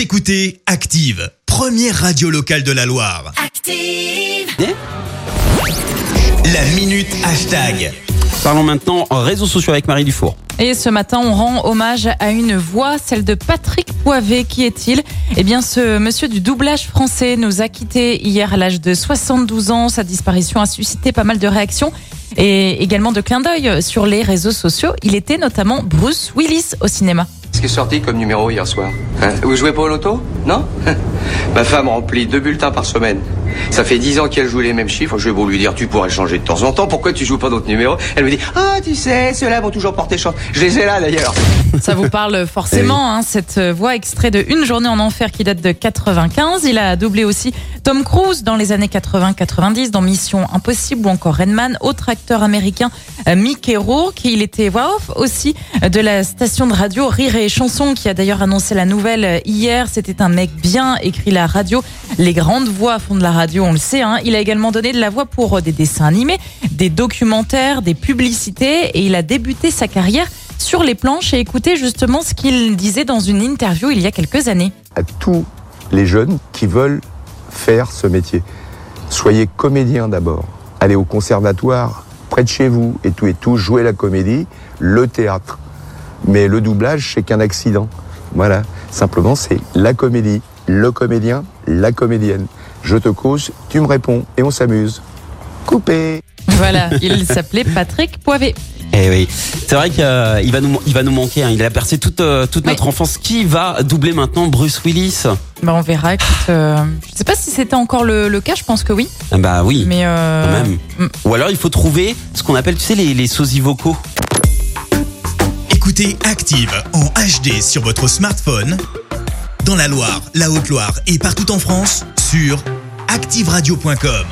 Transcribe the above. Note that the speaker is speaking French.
Vous écoutez Active, première radio locale de la Loire. Active. La minute hashtag. Parlons maintenant en réseaux sociaux avec Marie Dufour. Et ce matin, on rend hommage à une voix, celle de Patrick Poivet. Qui est-il? Eh bien, ce monsieur du doublage français nous a quittés hier à l'âge de 72 ans. Sa disparition a suscité pas mal de réactions et également de clins d'œil sur les réseaux sociaux. Il était notamment Bruce Willis au cinéma. Ce qui est sorti comme numéro hier soir. Hein Vous jouez pas au loto Non Ma femme remplit deux bulletins par semaine. Ça fait dix ans qu'elle joue les mêmes chiffres. Je vais beau lui dire, tu pourrais changer de temps en temps. Pourquoi tu joues pas d'autres numéros? Elle me dit, ah, tu sais, ceux-là vont toujours porter chance. Je les ai là d'ailleurs. Ça vous parle forcément, hein, cette voix extrait de Une journée en enfer qui date de 95. Il a doublé aussi Tom Cruise dans les années 80-90 dans Mission Impossible ou encore Redman, autre acteur américain euh, Mickey Rourke. Il était voix off aussi de la station de radio Rire et Chanson qui a d'ailleurs annoncé la nouvelle hier. C'était un mec bien écrit la radio. Les grandes voix font de la radio, on le sait. Hein. Il a également donné de la voix pour des dessins animés, des documentaires, des publicités et il a débuté sa carrière sur les planches et écoutez justement ce qu'il disait dans une interview il y a quelques années. à tous les jeunes qui veulent faire ce métier. Soyez comédien d'abord. Allez au conservatoire près de chez vous et tout et tout, jouez la comédie, le théâtre. Mais le doublage, c'est qu'un accident. Voilà, simplement c'est la comédie, le comédien, la comédienne. Je te cause, tu me réponds et on s'amuse. Coupé Voilà, il s'appelait Patrick Poivet. Eh oui, c'est vrai qu'il va nous, il va nous manquer. hein. Il a percé toute, euh, toute notre enfance. Qui va doubler maintenant Bruce Willis? Bah, on verra. Écoute, euh, je sais pas si c'était encore le, le cas, je pense que oui. Ah Bah oui, Mais euh, quand même. mm. Ou alors il faut trouver ce qu'on appelle, tu sais, les, les sosies vocaux. Écoutez Active en HD sur votre smartphone, dans la Loire, la Haute-Loire et partout en France, sur activeradio.com.